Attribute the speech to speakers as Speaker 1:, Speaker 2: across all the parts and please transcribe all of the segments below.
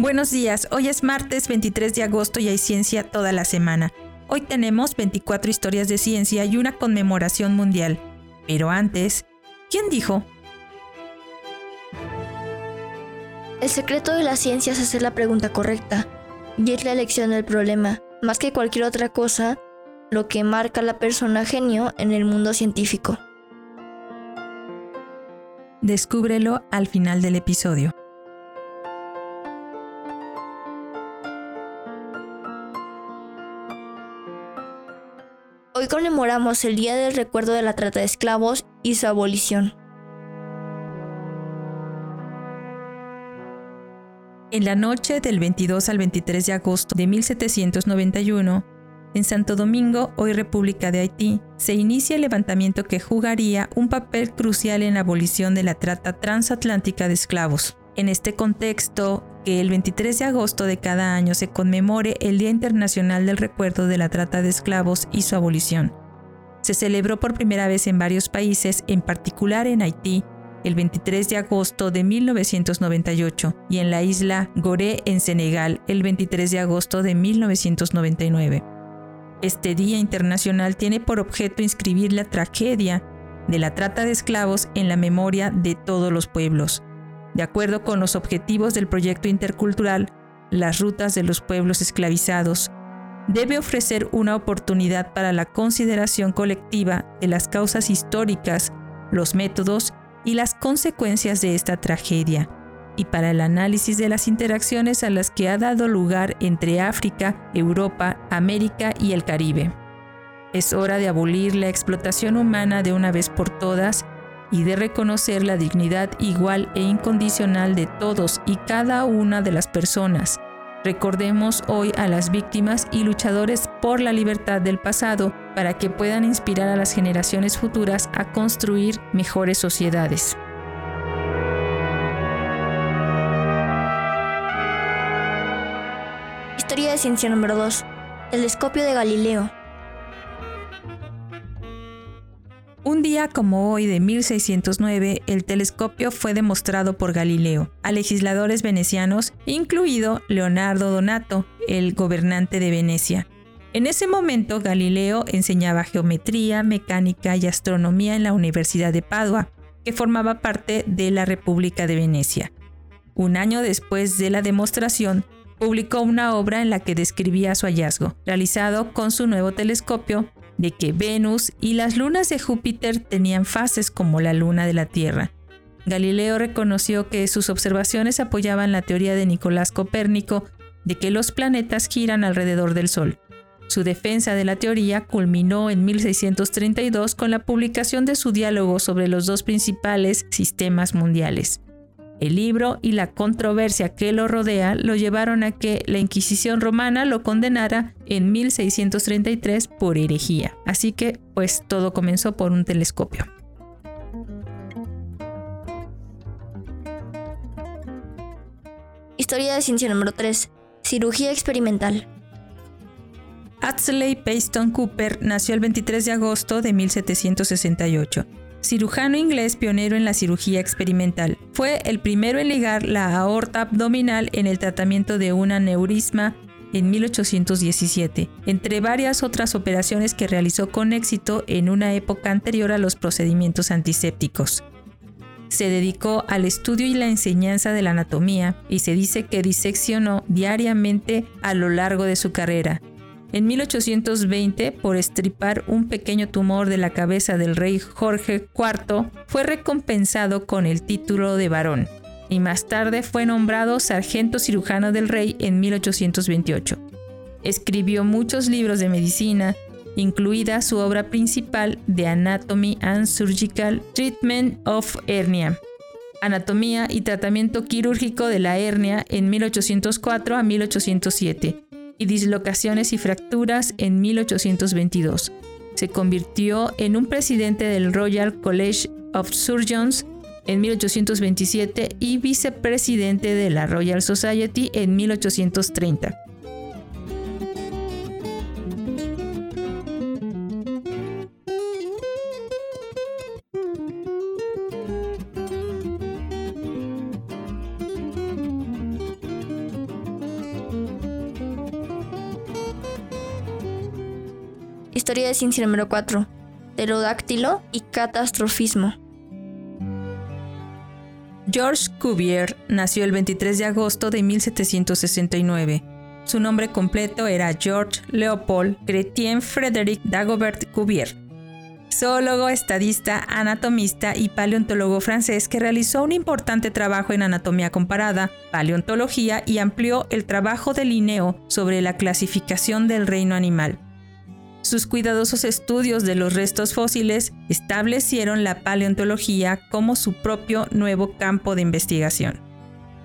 Speaker 1: Buenos días, hoy es martes 23 de agosto y hay ciencia toda la semana. Hoy tenemos 24 historias de ciencia y una conmemoración mundial. Pero antes, ¿quién dijo?
Speaker 2: El secreto de la ciencia es hacer la pregunta correcta y es la elección del problema, más que cualquier otra cosa, lo que marca la persona genio en el mundo científico.
Speaker 1: Descúbrelo al final del episodio.
Speaker 2: Hoy conmemoramos el Día del Recuerdo de la Trata de Esclavos y su abolición.
Speaker 1: En la noche del 22 al 23 de agosto de 1791, en Santo Domingo, hoy República de Haití, se inicia el levantamiento que jugaría un papel crucial en la abolición de la trata transatlántica de esclavos. En este contexto, que el 23 de agosto de cada año se conmemore el Día Internacional del Recuerdo de la Trata de Esclavos y su abolición. Se celebró por primera vez en varios países, en particular en Haití, el 23 de agosto de 1998 y en la isla Gorée en Senegal el 23 de agosto de 1999. Este Día Internacional tiene por objeto inscribir la tragedia de la trata de esclavos en la memoria de todos los pueblos, de acuerdo con los objetivos del proyecto intercultural, las rutas de los pueblos esclavizados, debe ofrecer una oportunidad para la consideración colectiva de las causas históricas, los métodos y las consecuencias de esta tragedia, y para el análisis de las interacciones a las que ha dado lugar entre África, Europa, América y el Caribe. Es hora de abolir la explotación humana de una vez por todas y de reconocer la dignidad igual e incondicional de todos y cada una de las personas. Recordemos hoy a las víctimas y luchadores por la libertad del pasado para que puedan inspirar a las generaciones futuras a construir mejores sociedades.
Speaker 2: Historia de ciencia número 2. Telescopio de Galileo.
Speaker 1: Un día como hoy de 1609, el telescopio fue demostrado por Galileo a legisladores venecianos, incluido Leonardo Donato, el gobernante de Venecia. En ese momento, Galileo enseñaba geometría, mecánica y astronomía en la Universidad de Padua, que formaba parte de la República de Venecia. Un año después de la demostración, publicó una obra en la que describía su hallazgo, realizado con su nuevo telescopio de que Venus y las lunas de Júpiter tenían fases como la luna de la Tierra. Galileo reconoció que sus observaciones apoyaban la teoría de Nicolás Copérnico de que los planetas giran alrededor del Sol. Su defensa de la teoría culminó en 1632 con la publicación de su diálogo sobre los dos principales sistemas mundiales. El libro y la controversia que lo rodea lo llevaron a que la Inquisición romana lo condenara en 1633 por herejía. Así que, pues todo comenzó por un telescopio.
Speaker 2: Historia de ciencia número 3. Cirugía experimental.
Speaker 1: Atsley Payton Cooper nació el 23 de agosto de 1768 cirujano inglés pionero en la cirugía experimental. Fue el primero en ligar la aorta abdominal en el tratamiento de un aneurisma en 1817, entre varias otras operaciones que realizó con éxito en una época anterior a los procedimientos antisépticos. Se dedicó al estudio y la enseñanza de la anatomía y se dice que diseccionó diariamente a lo largo de su carrera, en 1820, por estripar un pequeño tumor de la cabeza del rey Jorge IV, fue recompensado con el título de barón y más tarde fue nombrado sargento cirujano del rey en 1828. Escribió muchos libros de medicina, incluida su obra principal The Anatomy and Surgical Treatment of Hernia, Anatomía y Tratamiento Quirúrgico de la Hernia en 1804 a 1807 y dislocaciones y fracturas en 1822. Se convirtió en un presidente del Royal College of Surgeons en 1827 y vicepresidente de la Royal Society en 1830.
Speaker 2: Historia de ciencia número 4. Pterodáctilo y catastrofismo.
Speaker 1: Georges Cuvier nació el 23 de agosto de 1769. Su nombre completo era Georges Leopold Chrétien Frédéric Dagobert Cuvier, zoólogo, estadista, anatomista y paleontólogo francés que realizó un importante trabajo en anatomía comparada, paleontología y amplió el trabajo de Linneo sobre la clasificación del reino animal. Sus cuidadosos estudios de los restos fósiles establecieron la paleontología como su propio nuevo campo de investigación.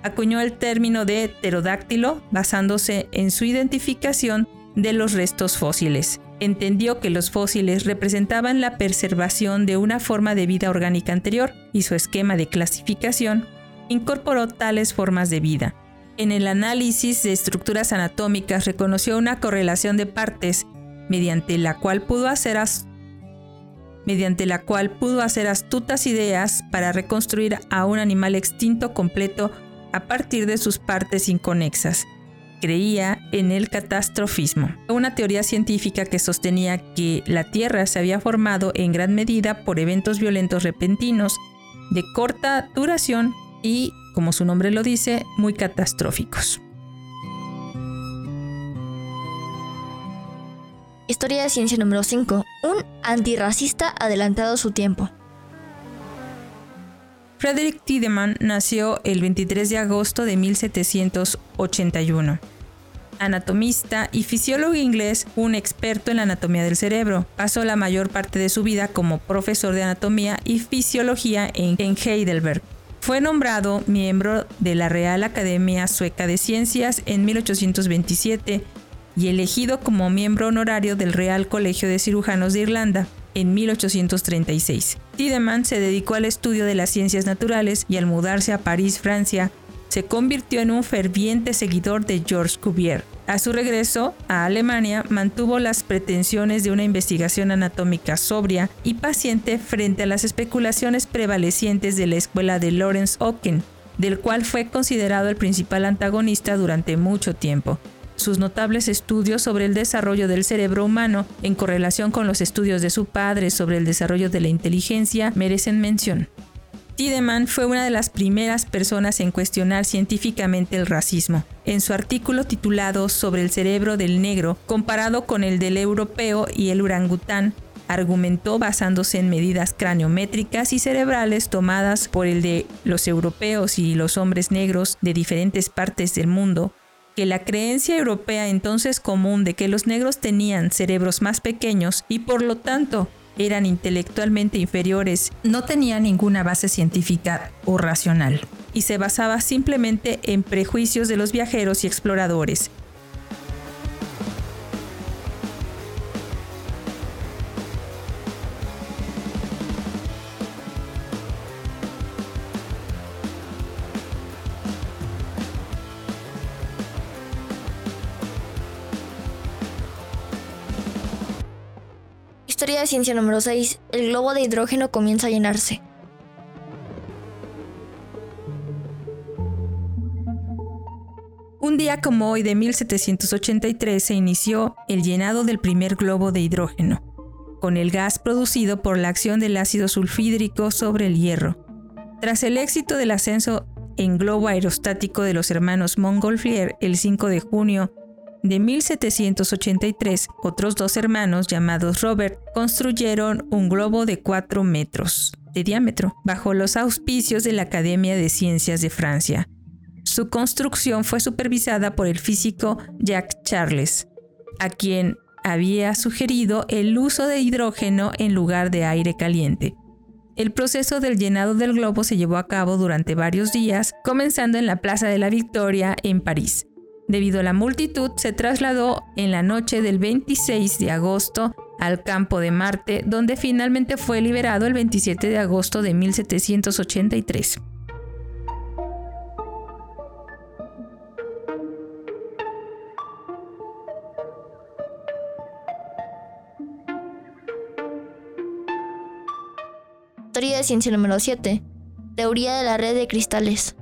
Speaker 1: Acuñó el término de pterodáctilo basándose en su identificación de los restos fósiles. Entendió que los fósiles representaban la preservación de una forma de vida orgánica anterior y su esquema de clasificación incorporó tales formas de vida. En el análisis de estructuras anatómicas reconoció una correlación de partes mediante la cual pudo hacer mediante la cual pudo astutas ideas para reconstruir a un animal extinto completo a partir de sus partes inconexas. Creía en el catastrofismo, una teoría científica que sostenía que la Tierra se había formado en gran medida por eventos violentos repentinos, de corta duración y, como su nombre lo dice, muy catastróficos.
Speaker 2: Historia de ciencia número 5. Un antirracista adelantado a su tiempo.
Speaker 1: Frederick Tiedemann nació el 23 de agosto de 1781. Anatomista y fisiólogo inglés, un experto en la anatomía del cerebro. Pasó la mayor parte de su vida como profesor de anatomía y fisiología en, en Heidelberg. Fue nombrado miembro de la Real Academia Sueca de Ciencias en 1827 y elegido como miembro honorario del Real Colegio de Cirujanos de Irlanda en 1836. Tiedemann se dedicó al estudio de las ciencias naturales y al mudarse a París, Francia, se convirtió en un ferviente seguidor de Georges Cuvier. A su regreso a Alemania, mantuvo las pretensiones de una investigación anatómica sobria y paciente frente a las especulaciones prevalecientes de la escuela de Lawrence Ocken, del cual fue considerado el principal antagonista durante mucho tiempo sus notables estudios sobre el desarrollo del cerebro humano en correlación con los estudios de su padre sobre el desarrollo de la inteligencia merecen mención. Tiedemann fue una de las primeras personas en cuestionar científicamente el racismo. En su artículo titulado Sobre el cerebro del negro, comparado con el del europeo y el orangután, argumentó basándose en medidas craniométricas y cerebrales tomadas por el de los europeos y los hombres negros de diferentes partes del mundo que la creencia europea entonces común de que los negros tenían cerebros más pequeños y por lo tanto eran intelectualmente inferiores no tenía ninguna base científica o racional. Y se basaba simplemente en prejuicios de los viajeros y exploradores,
Speaker 2: ciencia número 6. El globo de hidrógeno comienza a llenarse.
Speaker 1: Un día como hoy de 1783 se inició el llenado del primer globo de hidrógeno, con el gas producido por la acción del ácido sulfídrico sobre el hierro. Tras el éxito del ascenso en globo aerostático de los hermanos Montgolfier el 5 de junio de 1783, otros dos hermanos llamados Robert construyeron un globo de 4 metros de diámetro bajo los auspicios de la Academia de Ciencias de Francia. Su construcción fue supervisada por el físico Jacques Charles, a quien había sugerido el uso de hidrógeno en lugar de aire caliente. El proceso del llenado del globo se llevó a cabo durante varios días, comenzando en la Plaza de la Victoria en París. Debido a la multitud, se trasladó en la noche del 26 de agosto al campo de Marte, donde finalmente fue liberado el 27 de agosto de 1783.
Speaker 2: Teoría de ciencia número 7. Teoría de la red de cristales.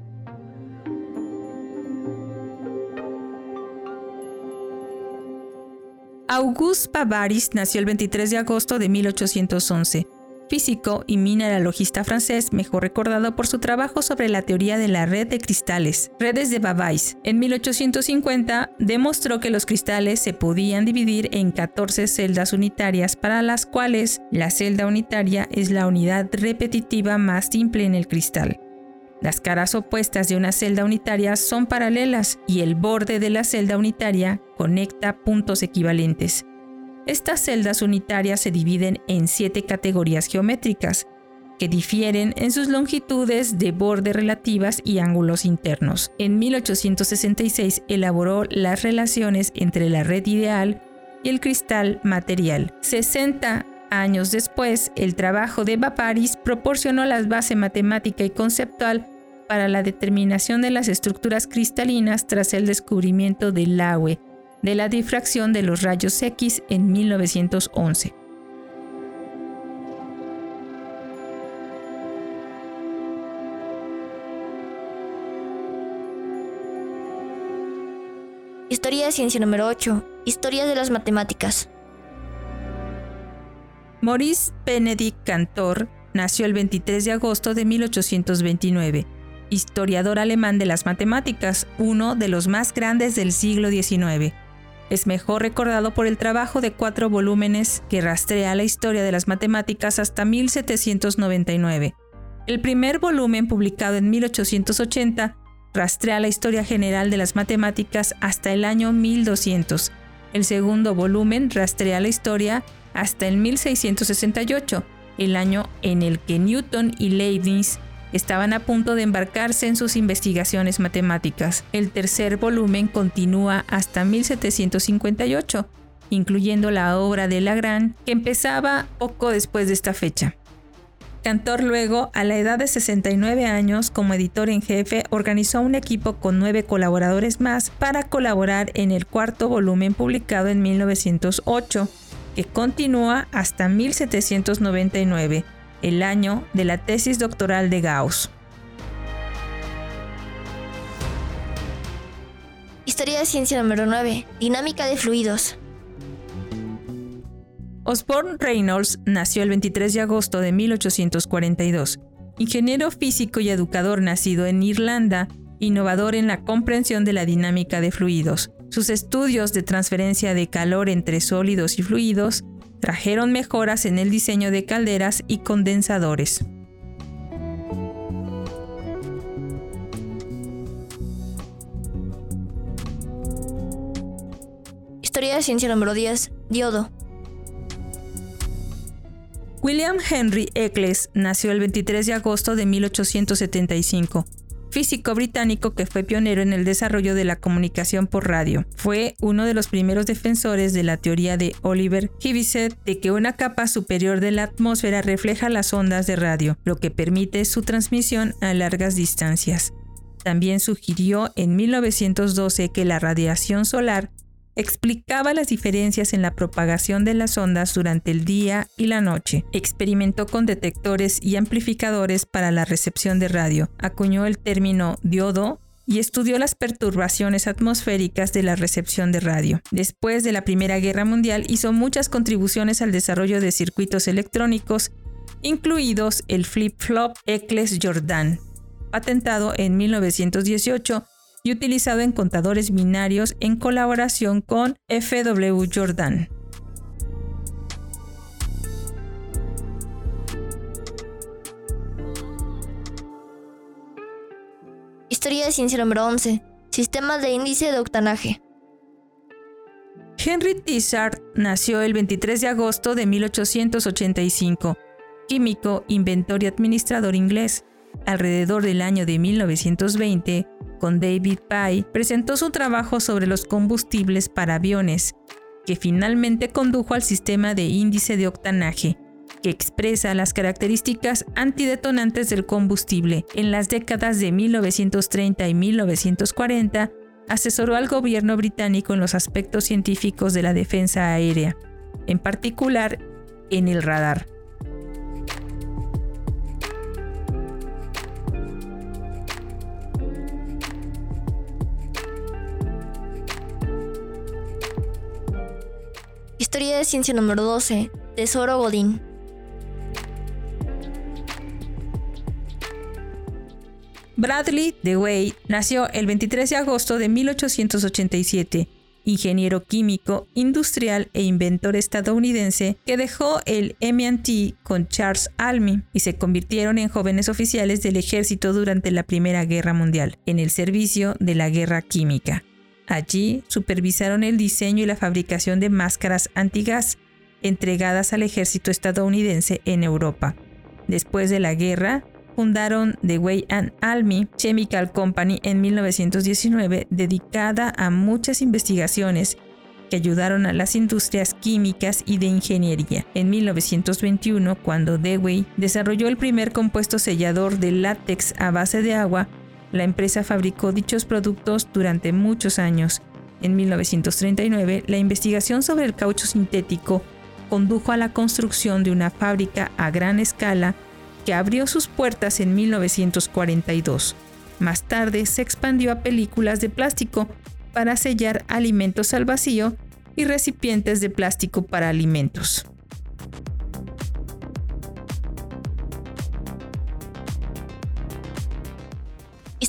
Speaker 1: Auguste Bavaris nació el 23 de agosto de 1811 físico y mineralogista francés, mejor recordado por su trabajo sobre la teoría de la red de cristales, redes de Bavais. En 1850 demostró que los cristales se podían dividir en 14 celdas unitarias para las cuales la celda unitaria es la unidad repetitiva más simple en el cristal. Las caras opuestas de una celda unitaria son paralelas y el borde de la celda unitaria conecta puntos equivalentes. Estas celdas unitarias se dividen en siete categorías geométricas, que difieren en sus longitudes de borde relativas y ángulos internos. En 1866 elaboró las relaciones entre la red ideal y el cristal material. 60 años después, el trabajo de Vaparis proporcionó la base matemática y conceptual para la determinación de las estructuras cristalinas tras el descubrimiento del agua de la difracción de los rayos X en 1911.
Speaker 2: Historia de ciencia número 8. Historia de las matemáticas.
Speaker 1: Maurice Benedict Cantor nació el 23 de agosto de 1829 historiador alemán de las matemáticas, uno de los más grandes del siglo XIX. Es mejor recordado por el trabajo de cuatro volúmenes que rastrea la historia de las matemáticas hasta 1799. El primer volumen, publicado en 1880, rastrea la historia general de las matemáticas hasta el año 1200. El segundo volumen rastrea la historia hasta el 1668, el año en el que Newton y Leibniz estaban a punto de embarcarse en sus investigaciones matemáticas. El tercer volumen continúa hasta 1758, incluyendo la obra de Lagrange, que empezaba poco después de esta fecha. Cantor luego, a la edad de 69 años, como editor en jefe, organizó un equipo con nueve colaboradores más para colaborar en el cuarto volumen publicado en 1908, que continúa hasta 1799 el año de la tesis doctoral de Gauss.
Speaker 2: Historia de ciencia número 9. Dinámica de fluidos.
Speaker 1: Osborne Reynolds nació el 23 de agosto de 1842. Ingeniero físico y educador nacido en Irlanda, innovador en la comprensión de la dinámica de fluidos. Sus estudios de transferencia de calor entre sólidos y fluidos trajeron mejoras en el diseño de calderas y condensadores.
Speaker 2: Historia de ciencia número 10. Diodo.
Speaker 1: William Henry Eccles nació el 23 de agosto de 1875 físico británico que fue pionero en el desarrollo de la comunicación por radio. Fue uno de los primeros defensores de la teoría de Oliver Heaviside de que una capa superior de la atmósfera refleja las ondas de radio, lo que permite su transmisión a largas distancias. También sugirió en 1912 que la radiación solar explicaba las diferencias en la propagación de las ondas durante el día y la noche. Experimentó con detectores y amplificadores para la recepción de radio. Acuñó el término diodo y estudió las perturbaciones atmosféricas de la recepción de radio. Después de la Primera Guerra Mundial hizo muchas contribuciones al desarrollo de circuitos electrónicos, incluidos el flip-flop Eccles Jordan, patentado en 1918 y utilizado en contadores binarios en colaboración con FW Jordan.
Speaker 2: Historia de ciencia número 11. Sistemas de índice de octanaje.
Speaker 1: Henry Tissard nació el 23 de agosto de 1885, químico, inventor y administrador inglés. Alrededor del año de 1920, con David Pye, presentó su trabajo sobre los combustibles para aviones, que finalmente condujo al sistema de índice de octanaje, que expresa las características antidetonantes del combustible. En las décadas de 1930 y 1940, asesoró al gobierno británico en los aspectos científicos de la defensa aérea, en particular en el radar.
Speaker 2: Historia de ciencia número 12. Tesoro Godín.
Speaker 1: Bradley DeWay nació el 23 de agosto de 1887, ingeniero químico, industrial e inventor estadounidense que dejó el MT con Charles Almy y se convirtieron en jóvenes oficiales del ejército durante la Primera Guerra Mundial, en el servicio de la guerra química. Allí supervisaron el diseño y la fabricación de máscaras antigas entregadas al ejército estadounidense en Europa. Después de la guerra, fundaron The Way and Almy Chemical Company en 1919 dedicada a muchas investigaciones que ayudaron a las industrias químicas y de ingeniería. En 1921, cuando Dewey desarrolló el primer compuesto sellador de látex a base de agua, la empresa fabricó dichos productos durante muchos años. En 1939, la investigación sobre el caucho sintético condujo a la construcción de una fábrica a gran escala que abrió sus puertas en 1942. Más tarde se expandió a películas de plástico para sellar alimentos al vacío y recipientes de plástico para alimentos.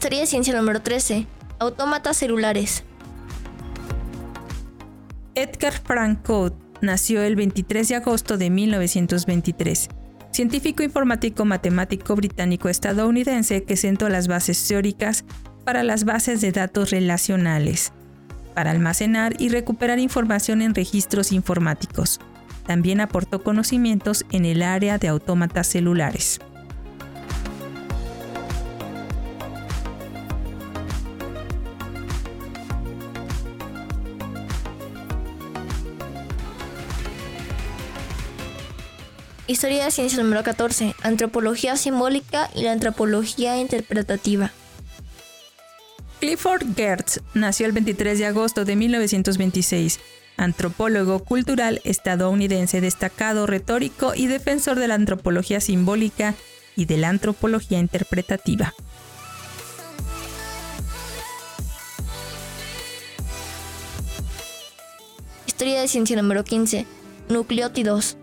Speaker 2: Historia de ciencia número 13. Autómatas celulares.
Speaker 1: Edgar Frank Cote nació el 23 de agosto de 1923 científico informático matemático británico estadounidense que sentó las bases teóricas para las bases de datos relacionales, para almacenar y recuperar información en registros informáticos. También aportó conocimientos en el área de autómatas celulares.
Speaker 2: Historia de ciencia número 14. Antropología simbólica y la antropología interpretativa.
Speaker 1: Clifford Geertz nació el 23 de agosto de 1926, antropólogo cultural estadounidense destacado, retórico y defensor de la antropología simbólica y de la antropología interpretativa.
Speaker 2: Historia de ciencia número 15. Nucleótidos.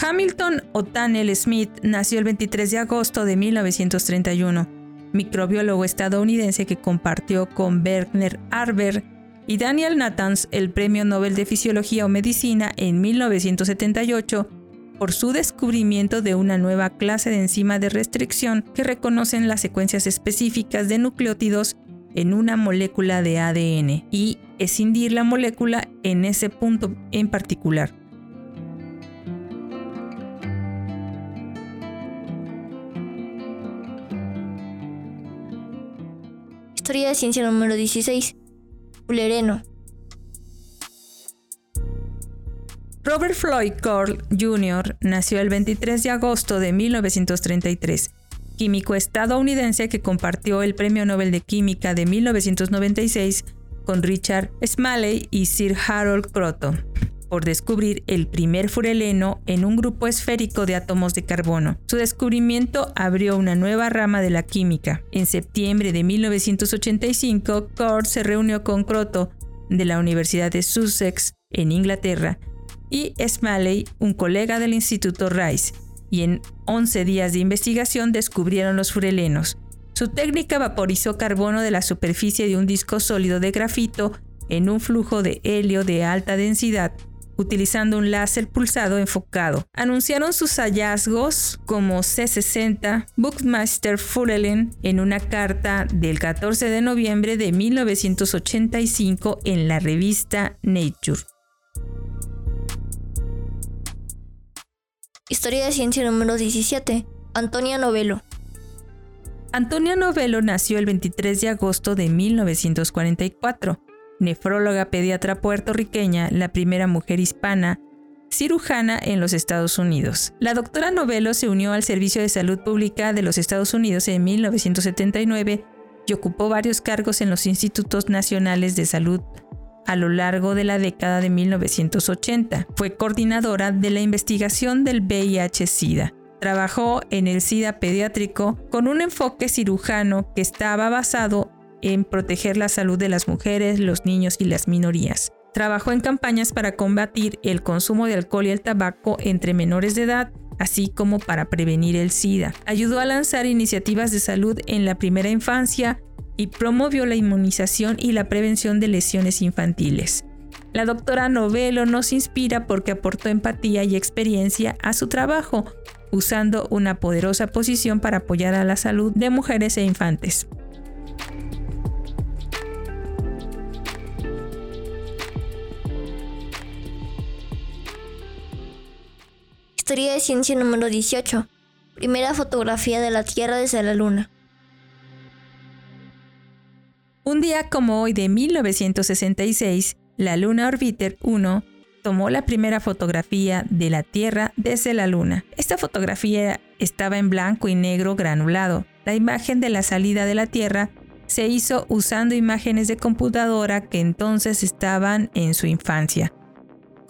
Speaker 1: Hamilton O'Tannell Smith nació el 23 de agosto de 1931, microbiólogo estadounidense que compartió con Werner Arber y Daniel Nathans el Premio Nobel de Fisiología o Medicina en 1978 por su descubrimiento de una nueva clase de enzima de restricción que reconocen las secuencias específicas de nucleótidos en una molécula de ADN y escindir la molécula en ese punto en particular.
Speaker 2: De ciencia número 16. Fulereno.
Speaker 1: Robert Floyd Cole Jr. nació el 23 de agosto de 1933, químico estadounidense que compartió el Premio Nobel de Química de 1996 con Richard Smalley y Sir Harold Croton por descubrir el primer fureleno en un grupo esférico de átomos de carbono. Su descubrimiento abrió una nueva rama de la química. En septiembre de 1985, Cord se reunió con Croto de la Universidad de Sussex en Inglaterra y Smalley, un colega del Instituto Rice, y en 11 días de investigación descubrieron los furelenos. Su técnica vaporizó carbono de la superficie de un disco sólido de grafito en un flujo de helio de alta densidad utilizando un láser pulsado enfocado. Anunciaron sus hallazgos como C60 Bookmaster Furelen en una carta del 14 de noviembre de 1985 en la revista Nature.
Speaker 2: Historia de ciencia número 17. Antonia Novello.
Speaker 1: Antonia Novello nació el 23 de agosto de 1944 nefróloga pediatra puertorriqueña, la primera mujer hispana cirujana en los Estados Unidos. La doctora Novello se unió al Servicio de Salud Pública de los Estados Unidos en 1979 y ocupó varios cargos en los Institutos Nacionales de Salud a lo largo de la década de 1980. Fue coordinadora de la investigación del VIH-Sida. Trabajó en el SIDA pediátrico con un enfoque cirujano que estaba basado en proteger la salud de las mujeres, los niños y las minorías. Trabajó en campañas para combatir el consumo de alcohol y el tabaco entre menores de edad, así como para prevenir el SIDA. Ayudó a lanzar iniciativas de salud en la primera infancia y promovió la inmunización y la prevención de lesiones infantiles. La doctora Novello nos inspira porque aportó empatía y experiencia a su trabajo, usando una poderosa posición para apoyar a la salud de mujeres e infantes.
Speaker 2: Historia de ciencia número 18. Primera fotografía de la Tierra desde la Luna.
Speaker 1: Un día como hoy de 1966, la Luna Orbiter 1 tomó la primera fotografía de la Tierra desde la Luna. Esta fotografía estaba en blanco y negro granulado. La imagen de la salida de la Tierra se hizo usando imágenes de computadora que entonces estaban en su infancia.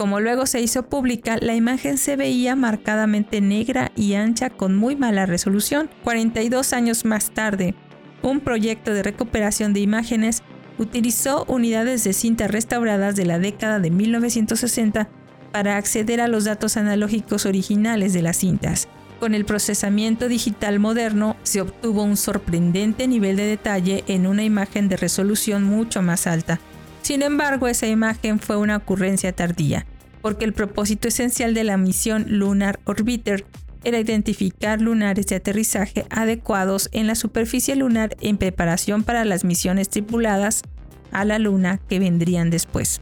Speaker 1: Como luego se hizo pública, la imagen se veía marcadamente negra y ancha con muy mala resolución. 42 años más tarde, un proyecto de recuperación de imágenes utilizó unidades de cinta restauradas de la década de 1960 para acceder a los datos analógicos originales de las cintas. Con el procesamiento digital moderno se obtuvo un sorprendente nivel de detalle en una imagen de resolución mucho más alta. Sin embargo, esa imagen fue una ocurrencia tardía, porque el propósito esencial de la misión Lunar Orbiter era identificar lunares de aterrizaje adecuados en la superficie lunar en preparación para las misiones tripuladas a la Luna que vendrían después.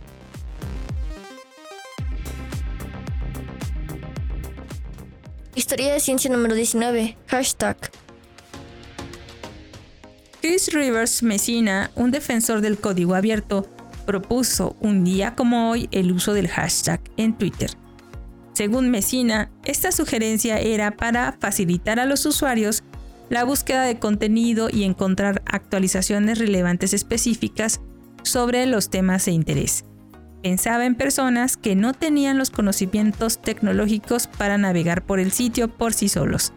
Speaker 2: Historia de ciencia número 19. Hashtag.
Speaker 1: Chris Rivers Messina, un defensor del código abierto, propuso un día como hoy el uso del hashtag en Twitter. Según Messina, esta sugerencia era para facilitar a los usuarios la búsqueda de contenido y encontrar actualizaciones relevantes específicas sobre los temas de interés. Pensaba en personas que no tenían los conocimientos tecnológicos para navegar por el sitio por sí solos.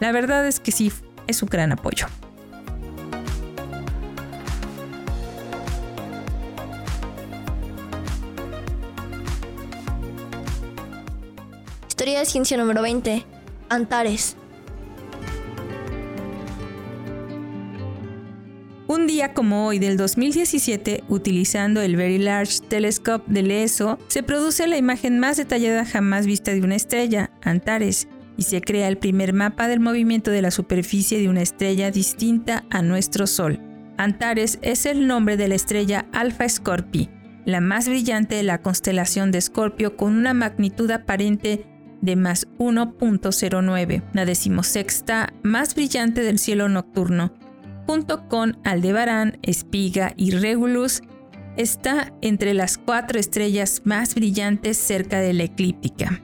Speaker 1: La verdad es que sí, es un gran apoyo.
Speaker 2: Historia de ciencia número 20. Antares.
Speaker 1: Un día como hoy del 2017, utilizando el Very Large Telescope del ESO, se produce la imagen más detallada jamás vista de una estrella, Antares, y se crea el primer mapa del movimiento de la superficie de una estrella distinta a nuestro Sol. Antares es el nombre de la estrella Alpha Scorpii, la más brillante de la constelación de Escorpio con una magnitud aparente de más 1.09, la decimosexta más brillante del cielo nocturno, junto con Aldebarán, Espiga y Regulus, está entre las cuatro estrellas más brillantes cerca de la eclíptica.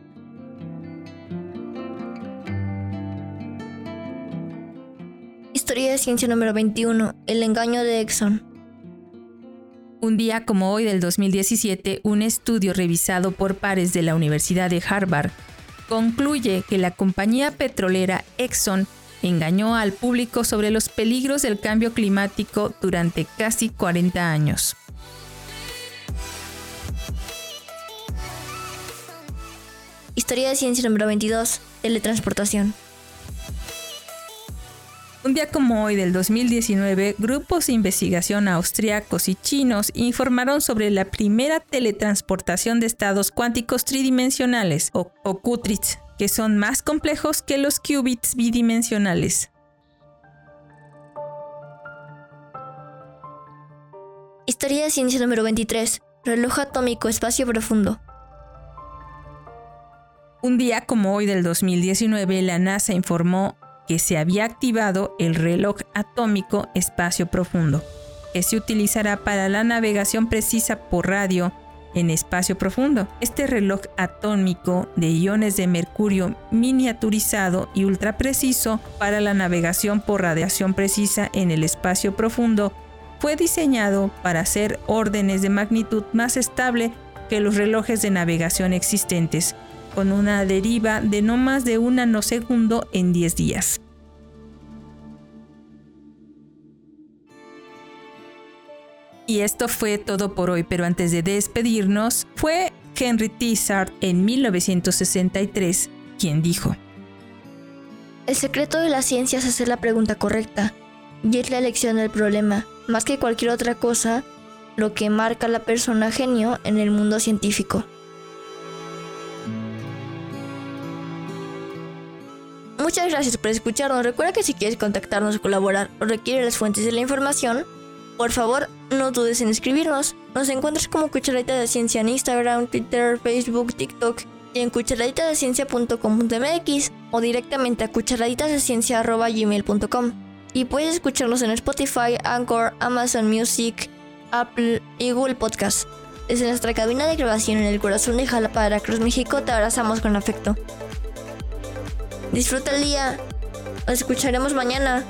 Speaker 2: Historia de ciencia número 21. El engaño de Exxon.
Speaker 1: Un día como hoy del 2017, un estudio revisado por pares de la Universidad de Harvard concluye que la compañía petrolera Exxon engañó al público sobre los peligros del cambio climático durante casi 40 años.
Speaker 2: Historia de ciencia número 22. Teletransportación.
Speaker 1: Un día como hoy del 2019, grupos de investigación austriacos y chinos informaron sobre la primera teletransportación de estados cuánticos tridimensionales, o, o qubits, que son más complejos que los qubits bidimensionales.
Speaker 2: Historia de ciencia número 23. Reloj atómico espacio profundo.
Speaker 1: Un día como hoy del 2019, la NASA informó que se había activado el reloj atómico espacio profundo, que se utilizará para la navegación precisa por radio en espacio profundo. Este reloj atómico de iones de mercurio miniaturizado y ultra preciso para la navegación por radiación precisa en el espacio profundo fue diseñado para hacer órdenes de magnitud más estable que los relojes de navegación existentes, con una deriva de no más de un nanosegundo en 10 días. Y esto fue todo por hoy, pero antes de despedirnos, fue Henry Tizard en 1963 quien dijo,
Speaker 2: El secreto de la ciencia es hacer la pregunta correcta, y es la elección del problema, más que cualquier otra cosa, lo que marca a la persona genio en el mundo científico. Muchas gracias por escucharnos. Recuerda que si quieres contactarnos o colaborar o requiere las fuentes de la información, por favor no dudes en escribirnos. Nos encuentras como Cucharadita de Ciencia en Instagram, Twitter, Facebook, TikTok y en cucharaditadeciencia.com.mx o directamente a cucharaditadeciencia.gmail.com. Y puedes escucharnos en Spotify, Anchor, Amazon Music, Apple y Google Podcast. Desde nuestra cabina de grabación en el corazón de Jalapa, Cruz México, te abrazamos con afecto. Disfruta el día. Nos escucharemos mañana.